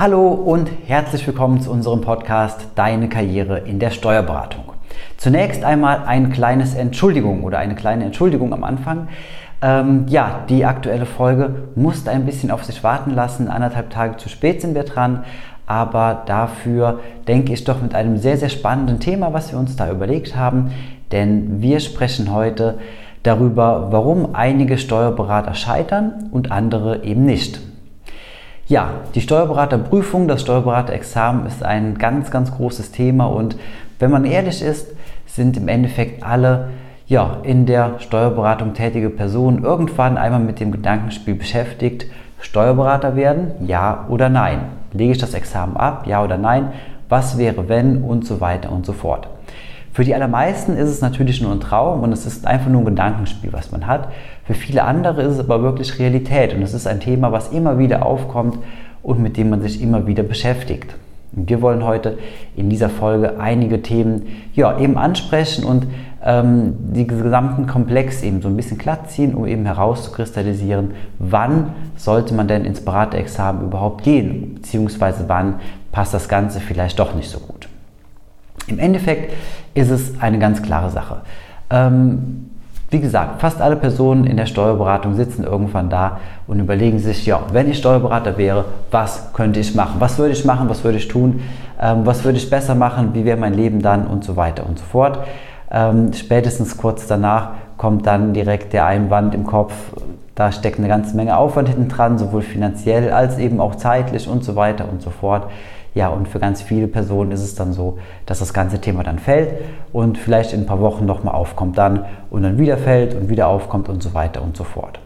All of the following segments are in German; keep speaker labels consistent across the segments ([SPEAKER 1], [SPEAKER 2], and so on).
[SPEAKER 1] Hallo und herzlich willkommen zu unserem Podcast Deine Karriere in der Steuerberatung. Zunächst einmal ein kleines Entschuldigung oder eine kleine Entschuldigung am Anfang. Ähm, ja, die aktuelle Folge musste ein bisschen auf sich warten lassen. Anderthalb Tage zu spät sind wir dran. Aber dafür denke ich doch mit einem sehr, sehr spannenden Thema, was wir uns da überlegt haben. Denn wir sprechen heute darüber, warum einige Steuerberater scheitern und andere eben nicht. Ja, die Steuerberaterprüfung, das Steuerberaterexamen ist ein ganz, ganz großes Thema und wenn man ehrlich ist, sind im Endeffekt alle ja, in der Steuerberatung tätige Personen irgendwann einmal mit dem Gedankenspiel beschäftigt, Steuerberater werden, ja oder nein. Lege ich das Examen ab, ja oder nein? Was wäre wenn und so weiter und so fort. Für die allermeisten ist es natürlich nur ein Traum und es ist einfach nur ein Gedankenspiel, was man hat. Für viele andere ist es aber wirklich Realität und es ist ein Thema, was immer wieder aufkommt und mit dem man sich immer wieder beschäftigt. Und wir wollen heute in dieser Folge einige Themen ja, eben ansprechen und ähm, die gesamten Komplex eben so ein bisschen glatt ziehen, um eben herauszukristallisieren, wann sollte man denn ins Beraterexamen überhaupt gehen, beziehungsweise wann passt das Ganze vielleicht doch nicht so gut. Im Endeffekt ist es eine ganz klare Sache. Ähm, wie gesagt, fast alle Personen in der Steuerberatung sitzen irgendwann da und überlegen sich, ja, wenn ich Steuerberater wäre, was könnte ich machen? Was würde ich machen? Was würde ich tun? Ähm, was würde ich besser machen? Wie wäre mein Leben dann? Und so weiter und so fort. Ähm, spätestens kurz danach kommt dann direkt der Einwand im Kopf, da steckt eine ganze Menge Aufwand hinten dran, sowohl finanziell als eben auch zeitlich und so weiter und so fort. Ja, und für ganz viele Personen ist es dann so, dass das ganze Thema dann fällt und vielleicht in ein paar Wochen nochmal aufkommt dann und dann wieder fällt und wieder aufkommt und so weiter und so fort.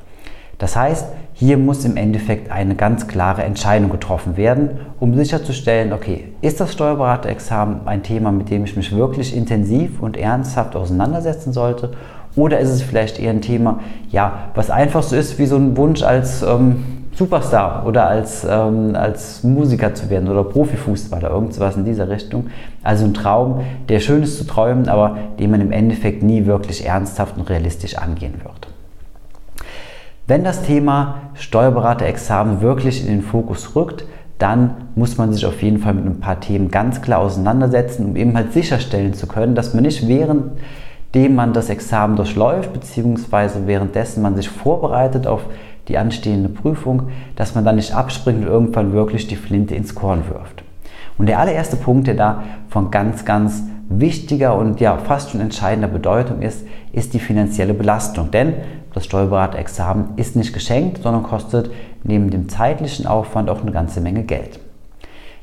[SPEAKER 1] Das heißt, hier muss im Endeffekt eine ganz klare Entscheidung getroffen werden, um sicherzustellen, okay, ist das Steuerberaterexamen ein Thema, mit dem ich mich wirklich intensiv und ernsthaft auseinandersetzen sollte? Oder ist es vielleicht eher ein Thema, ja, was einfach so ist wie so ein Wunsch als ähm, Superstar oder als, ähm, als Musiker zu werden oder Profifußballer, irgendwas in dieser Richtung. Also ein Traum, der schön ist zu träumen, aber den man im Endeffekt nie wirklich ernsthaft und realistisch angehen wird. Wenn das Thema Steuerberaterexamen wirklich in den Fokus rückt, dann muss man sich auf jeden Fall mit ein paar Themen ganz klar auseinandersetzen, um eben halt sicherstellen zu können, dass man nicht währenddem man das Examen durchläuft, beziehungsweise währenddessen man sich vorbereitet auf die anstehende Prüfung, dass man dann nicht abspringt und irgendwann wirklich die Flinte ins Korn wirft. Und der allererste Punkt, der da von ganz, ganz wichtiger und ja fast schon entscheidender Bedeutung ist, ist die finanzielle Belastung. Denn das Steuerberaterexamen ist nicht geschenkt, sondern kostet neben dem zeitlichen Aufwand auch eine ganze Menge Geld.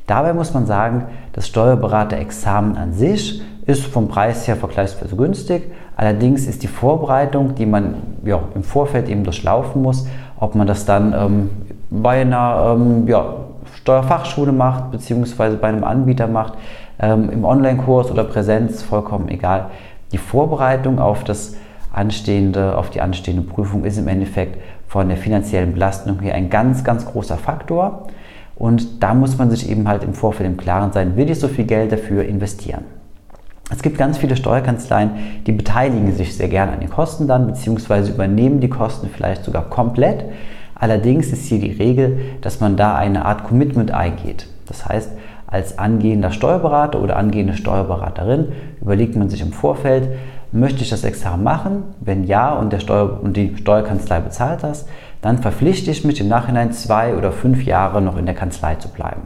[SPEAKER 1] Dabei muss man sagen, das Steuerberaterexamen an sich ist vom Preis her vergleichsweise günstig. Allerdings ist die Vorbereitung, die man ja, im Vorfeld eben durchlaufen muss, ob man das dann ähm, bei einer ähm, ja, Steuerfachschule macht, beziehungsweise bei einem Anbieter macht, ähm, im Online-Kurs oder Präsenz, vollkommen egal. Die Vorbereitung auf, das anstehende, auf die anstehende Prüfung ist im Endeffekt von der finanziellen Belastung her ein ganz, ganz großer Faktor. Und da muss man sich eben halt im Vorfeld im Klaren sein, will ich so viel Geld dafür investieren. Es gibt ganz viele Steuerkanzleien, die beteiligen sich sehr gerne an den Kosten dann, beziehungsweise übernehmen die Kosten vielleicht sogar komplett. Allerdings ist hier die Regel, dass man da eine Art Commitment eingeht. Das heißt, als angehender Steuerberater oder angehende Steuerberaterin überlegt man sich im Vorfeld, möchte ich das Examen machen? Wenn ja und, der Steuer und die Steuerkanzlei bezahlt das, dann verpflichte ich mich im Nachhinein zwei oder fünf Jahre noch in der Kanzlei zu bleiben.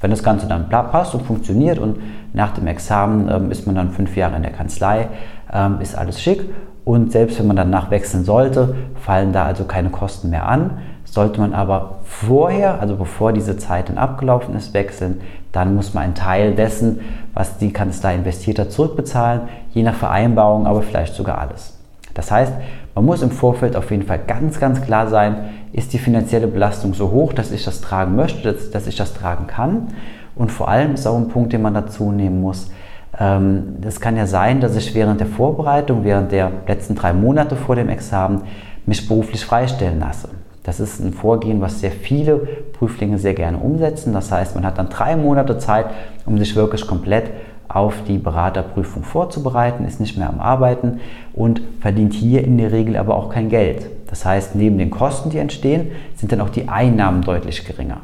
[SPEAKER 1] Wenn das Ganze dann passt und funktioniert und nach dem Examen ähm, ist man dann fünf Jahre in der Kanzlei, ähm, ist alles schick. Und selbst wenn man danach wechseln sollte, fallen da also keine Kosten mehr an. Sollte man aber vorher, also bevor diese Zeit dann abgelaufen ist, wechseln, dann muss man einen Teil dessen, was die Kanzlei investiert hat, zurückbezahlen, je nach Vereinbarung, aber vielleicht sogar alles. Das heißt, man muss im Vorfeld auf jeden Fall ganz, ganz klar sein, ist die finanzielle Belastung so hoch, dass ich das tragen möchte, dass, dass ich das tragen kann. Und vor allem ist auch ein Punkt, den man dazu nehmen muss. Ähm, das kann ja sein, dass ich während der Vorbereitung, während der letzten drei Monate vor dem Examen, mich beruflich freistellen lasse. Das ist ein Vorgehen, was sehr viele Prüflinge sehr gerne umsetzen. Das heißt, man hat dann drei Monate Zeit, um sich wirklich komplett auf die Beraterprüfung vorzubereiten, ist nicht mehr am Arbeiten und verdient hier in der Regel aber auch kein Geld. Das heißt, neben den Kosten, die entstehen, sind dann auch die Einnahmen deutlich geringer.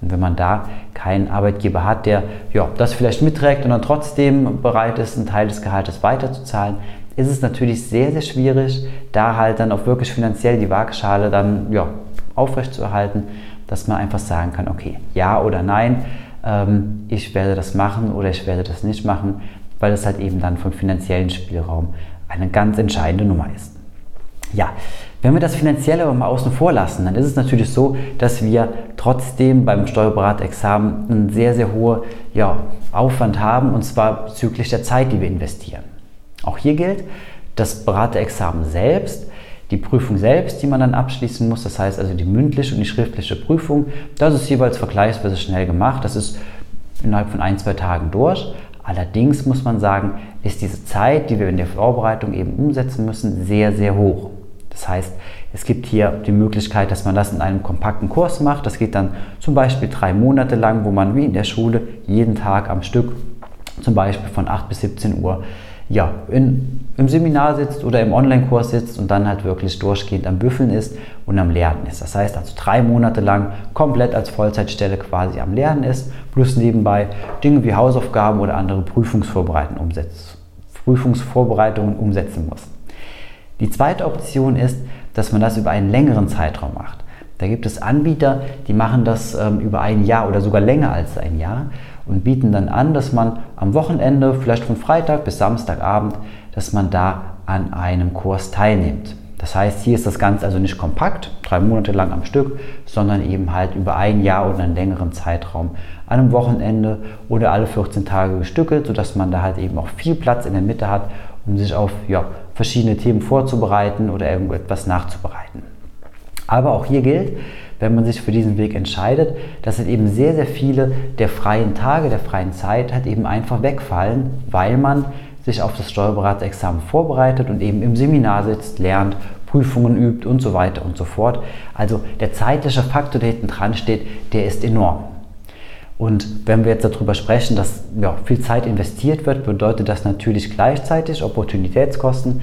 [SPEAKER 1] Und wenn man da keinen Arbeitgeber hat, der ja, das vielleicht mitträgt und dann trotzdem bereit ist, einen Teil des Gehaltes weiterzuzahlen, ist es natürlich sehr, sehr schwierig, da halt dann auch wirklich finanziell die Waagschale dann ja, aufrechtzuerhalten, dass man einfach sagen kann, okay, ja oder nein, ähm, ich werde das machen oder ich werde das nicht machen, weil es halt eben dann vom finanziellen Spielraum eine ganz entscheidende Nummer ist. Ja, wenn wir das Finanzielle aber mal außen vor lassen, dann ist es natürlich so, dass wir trotzdem beim Steuerberatexamen einen sehr, sehr hohen ja, Aufwand haben und zwar bezüglich der Zeit, die wir investieren. Auch hier gilt, das Beraterexamen selbst, die Prüfung selbst, die man dann abschließen muss, das heißt also die mündliche und die schriftliche Prüfung, das ist jeweils vergleichsweise schnell gemacht. Das ist innerhalb von ein, zwei Tagen durch. Allerdings muss man sagen, ist diese Zeit, die wir in der Vorbereitung eben umsetzen müssen, sehr, sehr hoch. Das heißt, es gibt hier die Möglichkeit, dass man das in einem kompakten Kurs macht. Das geht dann zum Beispiel drei Monate lang, wo man wie in der Schule jeden Tag am Stück, zum Beispiel von 8 bis 17 Uhr, ja, in, im Seminar sitzt oder im Online-Kurs sitzt und dann halt wirklich durchgehend am Büffeln ist und am Lernen ist. Das heißt also drei Monate lang komplett als Vollzeitstelle quasi am Lernen ist, plus nebenbei Dinge wie Hausaufgaben oder andere Prüfungsvorbereitungen, umsetzt, Prüfungsvorbereitungen umsetzen muss. Die zweite Option ist, dass man das über einen längeren Zeitraum macht. Da gibt es Anbieter, die machen das ähm, über ein Jahr oder sogar länger als ein Jahr und bieten dann an, dass man am Wochenende, vielleicht von Freitag bis Samstagabend, dass man da an einem Kurs teilnimmt. Das heißt, hier ist das Ganze also nicht kompakt, drei Monate lang am Stück, sondern eben halt über ein Jahr oder einen längeren Zeitraum an einem Wochenende oder alle 14 Tage gestückelt, sodass man da halt eben auch viel Platz in der Mitte hat, um sich auf ja, verschiedene Themen vorzubereiten oder irgendetwas nachzubereiten. Aber auch hier gilt, wenn man sich für diesen Weg entscheidet, dass halt eben sehr, sehr viele der freien Tage, der freien Zeit halt eben einfach wegfallen, weil man sich auf das Steuerberaterexamen vorbereitet und eben im Seminar sitzt, lernt, Prüfungen übt und so weiter und so fort. Also der zeitliche Faktor, der hinten dran steht, der ist enorm. Und wenn wir jetzt darüber sprechen, dass ja, viel Zeit investiert wird, bedeutet das natürlich gleichzeitig Opportunitätskosten,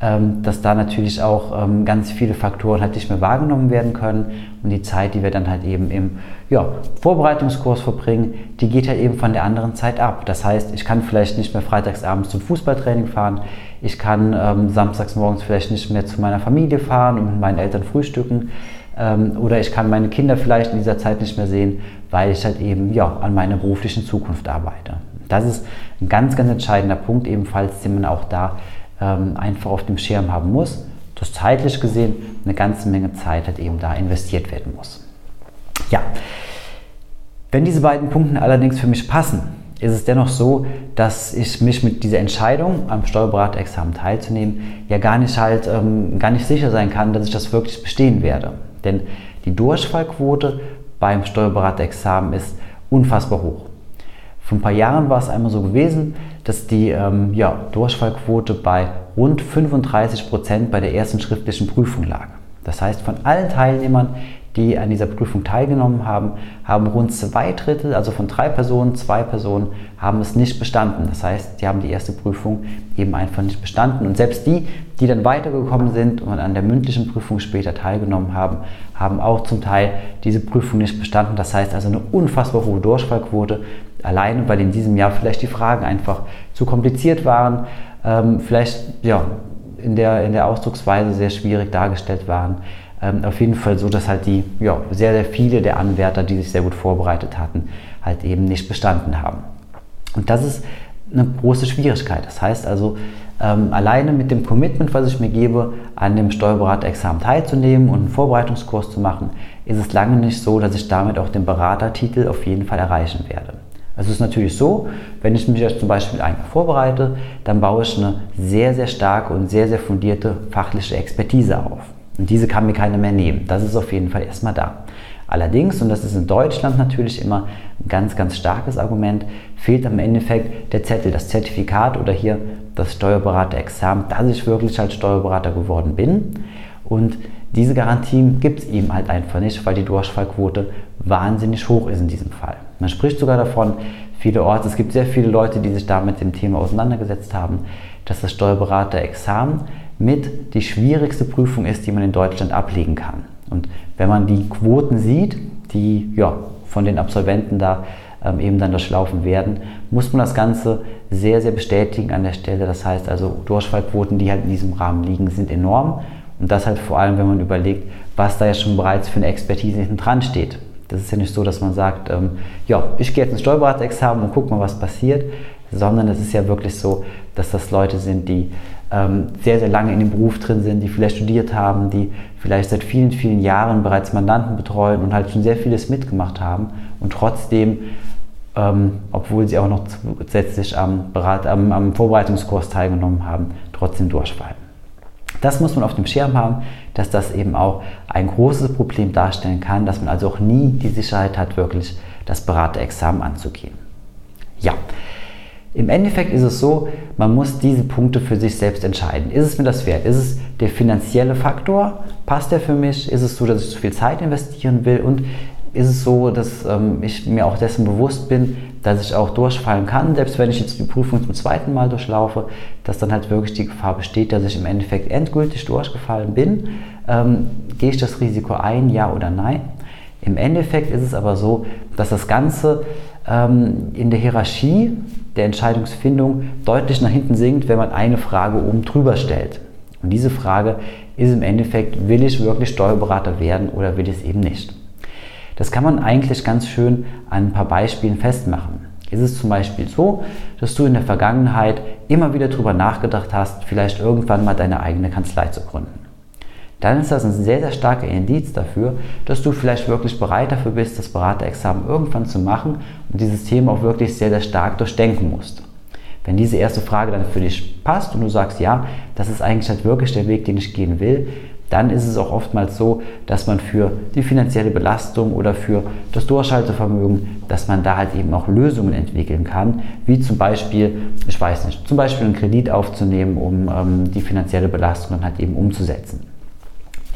[SPEAKER 1] ähm, dass da natürlich auch ähm, ganz viele Faktoren halt nicht mehr wahrgenommen werden können. Und die Zeit, die wir dann halt eben im ja, Vorbereitungskurs verbringen, die geht halt eben von der anderen Zeit ab. Das heißt, ich kann vielleicht nicht mehr freitagsabends zum Fußballtraining fahren, ich kann ähm, samstags morgens vielleicht nicht mehr zu meiner Familie fahren und mit meinen Eltern frühstücken. Ähm, oder ich kann meine Kinder vielleicht in dieser Zeit nicht mehr sehen, weil ich halt eben ja, an meiner beruflichen Zukunft arbeite. Das ist ein ganz, ganz entscheidender Punkt ebenfalls, den man auch da ähm, einfach auf dem Schirm haben muss, dass zeitlich gesehen eine ganze Menge Zeit halt eben da investiert werden muss. Ja, wenn diese beiden Punkte allerdings für mich passen, ist es dennoch so, dass ich mich mit dieser Entscheidung, am Steuerberaterexamen teilzunehmen, ja gar nicht halt ähm, gar nicht sicher sein kann, dass ich das wirklich bestehen werde. Denn die Durchfallquote beim Steuerberaterexamen ist unfassbar hoch. Vor ein paar Jahren war es einmal so gewesen, dass die ähm, ja, Durchfallquote bei rund 35 Prozent bei der ersten schriftlichen Prüfung lag. Das heißt, von allen Teilnehmern, die an dieser Prüfung teilgenommen haben, haben rund zwei Drittel, also von drei Personen, zwei Personen, haben es nicht bestanden. Das heißt, die haben die erste Prüfung eben einfach nicht bestanden. Und selbst die, die dann weitergekommen sind und an der mündlichen Prüfung später teilgenommen haben, haben auch zum Teil diese Prüfung nicht bestanden. Das heißt also eine unfassbar hohe Durchfallquote, alleine weil in diesem Jahr vielleicht die Fragen einfach zu kompliziert waren, ähm, vielleicht ja, in, der, in der Ausdrucksweise sehr schwierig dargestellt waren. Ähm, auf jeden Fall so, dass halt die ja, sehr, sehr viele der Anwärter, die sich sehr gut vorbereitet hatten, halt eben nicht bestanden haben. Und das ist eine große Schwierigkeit. Das heißt also, ähm, alleine mit dem Commitment, was ich mir gebe, an dem Steuerberaterexamen teilzunehmen und einen Vorbereitungskurs zu machen, ist es lange nicht so, dass ich damit auch den Beratertitel auf jeden Fall erreichen werde. Also es ist natürlich so, wenn ich mich jetzt zum Beispiel einfach vorbereite, dann baue ich eine sehr, sehr starke und sehr, sehr fundierte fachliche Expertise auf. Und diese kann mir keiner mehr nehmen. Das ist auf jeden Fall erstmal da. Allerdings, und das ist in Deutschland natürlich immer ein ganz, ganz starkes Argument, fehlt am Endeffekt der Zettel, das Zertifikat oder hier das Steuerberaterexamen, dass ich wirklich als Steuerberater geworden bin. Und diese Garantie gibt es ihm halt einfach nicht, weil die Durchfallquote wahnsinnig hoch ist in diesem Fall. Man spricht sogar davon, vielerorts, es gibt sehr viele Leute, die sich da mit dem Thema auseinandergesetzt haben, dass das Steuerberaterexamen mit die schwierigste Prüfung ist, die man in Deutschland ablegen kann. Und wenn man die Quoten sieht, die ja, von den Absolventen da ähm, eben dann durchlaufen werden, muss man das Ganze sehr, sehr bestätigen an der Stelle. Das heißt also, Durchfallquoten, die halt in diesem Rahmen liegen, sind enorm. Und das halt vor allem, wenn man überlegt, was da ja schon bereits für eine Expertise hinten dran steht. Das ist ja nicht so, dass man sagt, ähm, ja, ich gehe jetzt ins Steuerberaterexamen und guck mal, was passiert, sondern es ist ja wirklich so, dass das Leute sind, die sehr, sehr lange in dem Beruf drin sind, die vielleicht studiert haben, die vielleicht seit vielen, vielen Jahren bereits Mandanten betreuen und halt schon sehr vieles mitgemacht haben und trotzdem, ähm, obwohl sie auch noch zusätzlich am, Berat, am, am Vorbereitungskurs teilgenommen haben, trotzdem durchfallen. Das muss man auf dem Schirm haben, dass das eben auch ein großes Problem darstellen kann, dass man also auch nie die Sicherheit hat, wirklich das Beraterexamen anzugehen. Ja, im Endeffekt ist es so, man muss diese Punkte für sich selbst entscheiden. Ist es mir das wert? Ist es der finanzielle Faktor? Passt der für mich? Ist es so, dass ich zu viel Zeit investieren will? Und ist es so, dass ähm, ich mir auch dessen bewusst bin, dass ich auch durchfallen kann, selbst wenn ich jetzt die Prüfung zum zweiten Mal durchlaufe, dass dann halt wirklich die Gefahr besteht, dass ich im Endeffekt endgültig durchgefallen bin. Ähm, gehe ich das Risiko ein, ja oder nein? Im Endeffekt ist es aber so, dass das Ganze in der Hierarchie der Entscheidungsfindung deutlich nach hinten sinkt, wenn man eine Frage oben drüber stellt. Und diese Frage ist im Endeffekt, will ich wirklich Steuerberater werden oder will ich es eben nicht? Das kann man eigentlich ganz schön an ein paar Beispielen festmachen. Ist es zum Beispiel so, dass du in der Vergangenheit immer wieder darüber nachgedacht hast, vielleicht irgendwann mal deine eigene Kanzlei zu gründen? Dann ist das ein sehr, sehr starker Indiz dafür, dass du vielleicht wirklich bereit dafür bist, das Beraterexamen irgendwann zu machen und dieses Thema auch wirklich sehr, sehr stark durchdenken musst. Wenn diese erste Frage dann für dich passt und du sagst, ja, das ist eigentlich halt wirklich der Weg, den ich gehen will, dann ist es auch oftmals so, dass man für die finanzielle Belastung oder für das Durchhaltevermögen, dass man da halt eben auch Lösungen entwickeln kann, wie zum Beispiel, ich weiß nicht, zum Beispiel einen Kredit aufzunehmen, um ähm, die finanzielle Belastung dann halt eben umzusetzen.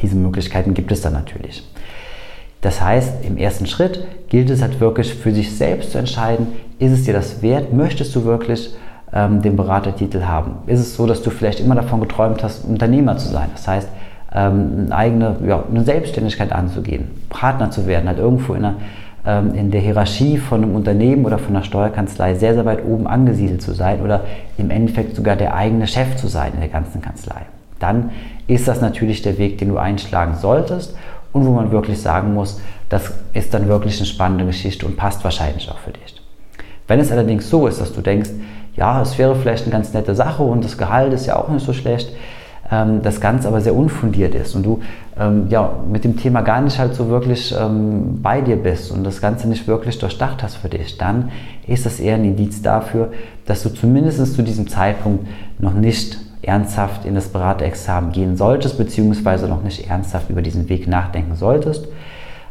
[SPEAKER 1] Diese Möglichkeiten gibt es dann natürlich. Das heißt, im ersten Schritt gilt es halt wirklich für sich selbst zu entscheiden, ist es dir das wert, möchtest du wirklich ähm, den Beratertitel haben? Ist es so, dass du vielleicht immer davon geträumt hast, Unternehmer zu sein? Das heißt, ähm, eine eigene ja, eine Selbstständigkeit anzugehen, Partner zu werden, halt irgendwo in, einer, ähm, in der Hierarchie von einem Unternehmen oder von einer Steuerkanzlei sehr, sehr weit oben angesiedelt zu sein oder im Endeffekt sogar der eigene Chef zu sein in der ganzen Kanzlei dann ist das natürlich der Weg, den du einschlagen solltest und wo man wirklich sagen muss, das ist dann wirklich eine spannende Geschichte und passt wahrscheinlich auch für dich. Wenn es allerdings so ist, dass du denkst, ja, es wäre vielleicht eine ganz nette Sache und das Gehalt ist ja auch nicht so schlecht, ähm, das Ganze aber sehr unfundiert ist und du ähm, ja, mit dem Thema gar nicht halt so wirklich ähm, bei dir bist und das Ganze nicht wirklich durchdacht hast für dich, dann ist das eher ein Indiz dafür, dass du zumindest zu diesem Zeitpunkt noch nicht ernsthaft in das Beraterexamen gehen solltest, beziehungsweise noch nicht ernsthaft über diesen Weg nachdenken solltest,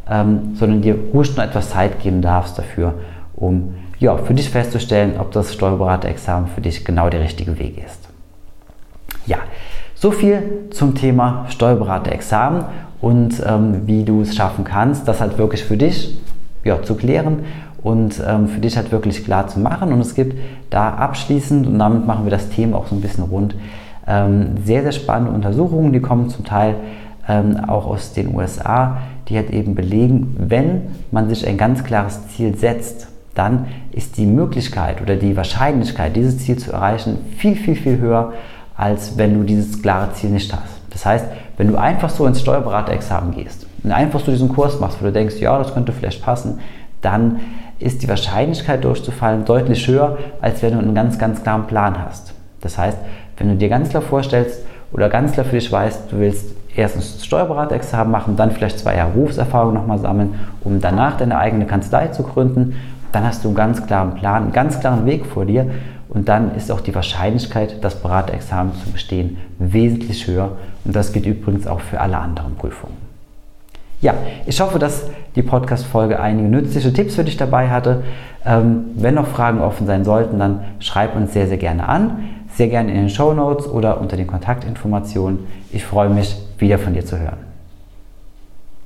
[SPEAKER 1] ähm, sondern dir ruhig noch etwas Zeit geben darfst dafür, um ja, für dich festzustellen, ob das Steuerberaterexamen für dich genau der richtige Weg ist. Ja, so viel zum Thema Steuerberaterexamen und ähm, wie du es schaffen kannst, das halt wirklich für dich ja, zu klären und ähm, für dich halt wirklich klar zu machen. Und es gibt da abschließend, und damit machen wir das Thema auch so ein bisschen rund, sehr, sehr spannende Untersuchungen, die kommen zum Teil ähm, auch aus den USA, die halt eben belegen, wenn man sich ein ganz klares Ziel setzt, dann ist die Möglichkeit oder die Wahrscheinlichkeit, dieses Ziel zu erreichen, viel, viel, viel höher, als wenn du dieses klare Ziel nicht hast. Das heißt, wenn du einfach so ins Steuerberaterexamen gehst und einfach so diesen Kurs machst, wo du denkst, ja, das könnte vielleicht passen, dann ist die Wahrscheinlichkeit durchzufallen deutlich höher, als wenn du einen ganz, ganz klaren Plan hast. Das heißt, wenn du dir ganz klar vorstellst oder ganz klar für dich weißt, du willst erstens Steuerberaterexamen machen, dann vielleicht zwei Jahre Berufserfahrung nochmal sammeln, um danach deine eigene Kanzlei zu gründen, dann hast du einen ganz klaren Plan, einen ganz klaren Weg vor dir und dann ist auch die Wahrscheinlichkeit, das Beraterexamen zu bestehen, wesentlich höher und das gilt übrigens auch für alle anderen Prüfungen. Ja, ich hoffe, dass die Podcast-Folge einige nützliche Tipps für dich dabei hatte. Ähm, wenn noch Fragen offen sein sollten, dann schreib uns sehr, sehr gerne an. Sehr gerne in den Show Notes oder unter den Kontaktinformationen. Ich freue mich, wieder von dir zu hören.